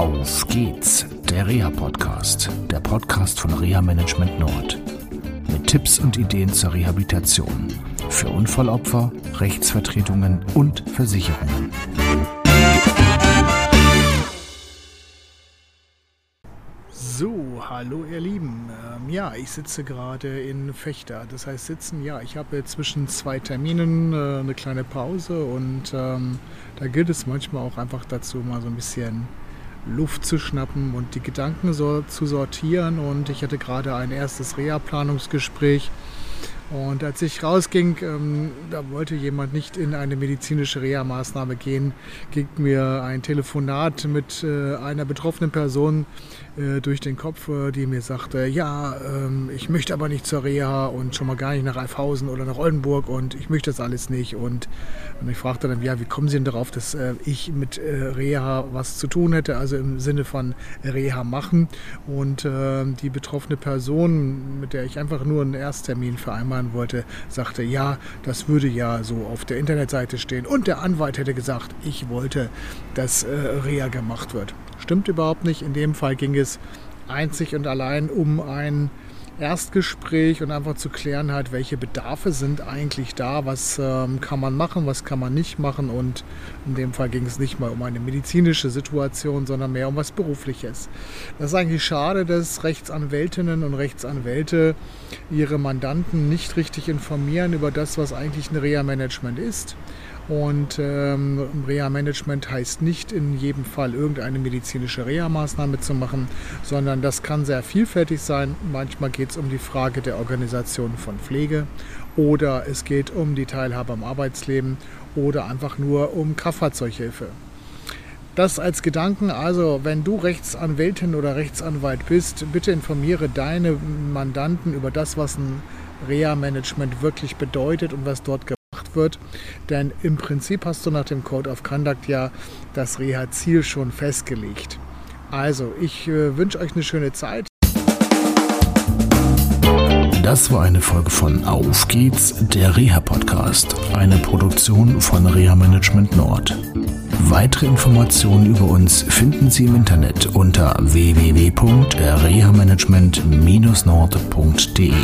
Auf geht's, der Reha-Podcast, der Podcast von Reha Management Nord. Mit Tipps und Ideen zur Rehabilitation für Unfallopfer, Rechtsvertretungen und Versicherungen. So, hallo ihr Lieben. Ähm, ja, ich sitze gerade in Fechter. Das heißt sitzen, ja, ich habe zwischen zwei Terminen äh, eine kleine Pause und ähm, da gilt es manchmal auch einfach dazu, mal so ein bisschen Luft zu schnappen und die Gedanken so zu sortieren. Und ich hatte gerade ein erstes Reha-Planungsgespräch und als ich rausging, ähm, da wollte jemand nicht in eine medizinische Reha-Maßnahme gehen, ging mir ein Telefonat mit äh, einer betroffenen Person äh, durch den Kopf, äh, die mir sagte, ja, ähm, ich möchte aber nicht zur Reha und schon mal gar nicht nach Alfhausen oder nach Oldenburg und ich möchte das alles nicht. Und, und ich fragte dann, ja, wie kommen Sie denn darauf, dass äh, ich mit äh, Reha was zu tun hätte, also im Sinne von Reha machen. Und ähm, die betroffene Person, mit der ich einfach nur einen Ersttermin vereinbaren verhindern wollte, sagte, ja, das würde ja so auf der Internetseite stehen. Und der Anwalt hätte gesagt, ich wollte, dass äh, Reha gemacht wird. Stimmt überhaupt nicht. In dem Fall ging es einzig und allein um ein Erstgespräch und einfach zu klären halt, welche Bedarfe sind eigentlich da, was ähm, kann man machen, was kann man nicht machen und in dem Fall ging es nicht mal um eine medizinische Situation, sondern mehr um was Berufliches. Das ist eigentlich schade, dass Rechtsanwältinnen und Rechtsanwälte ihre Mandanten nicht richtig informieren über das, was eigentlich ein Reha-Management ist. Und ähm, Reha-Management heißt nicht in jedem Fall irgendeine medizinische Reha-Maßnahme zu machen, sondern das kann sehr vielfältig sein. Manchmal geht es um die Frage der Organisation von Pflege oder es geht um die Teilhabe am Arbeitsleben oder einfach nur um Kraftfahrzeughilfe. Das als Gedanken, also wenn du Rechtsanwältin oder Rechtsanwalt bist, bitte informiere deine Mandanten über das, was ein Reha-Management wirklich bedeutet und was dort wird. Denn im Prinzip hast du nach dem Code of Conduct ja das Reha-Ziel schon festgelegt. Also, ich äh, wünsche euch eine schöne Zeit. Das war eine Folge von Auf geht's, der Reha-Podcast, eine Produktion von Reha Management Nord. Weitere Informationen über uns finden Sie im Internet unter www.rehamanagement-nord.de.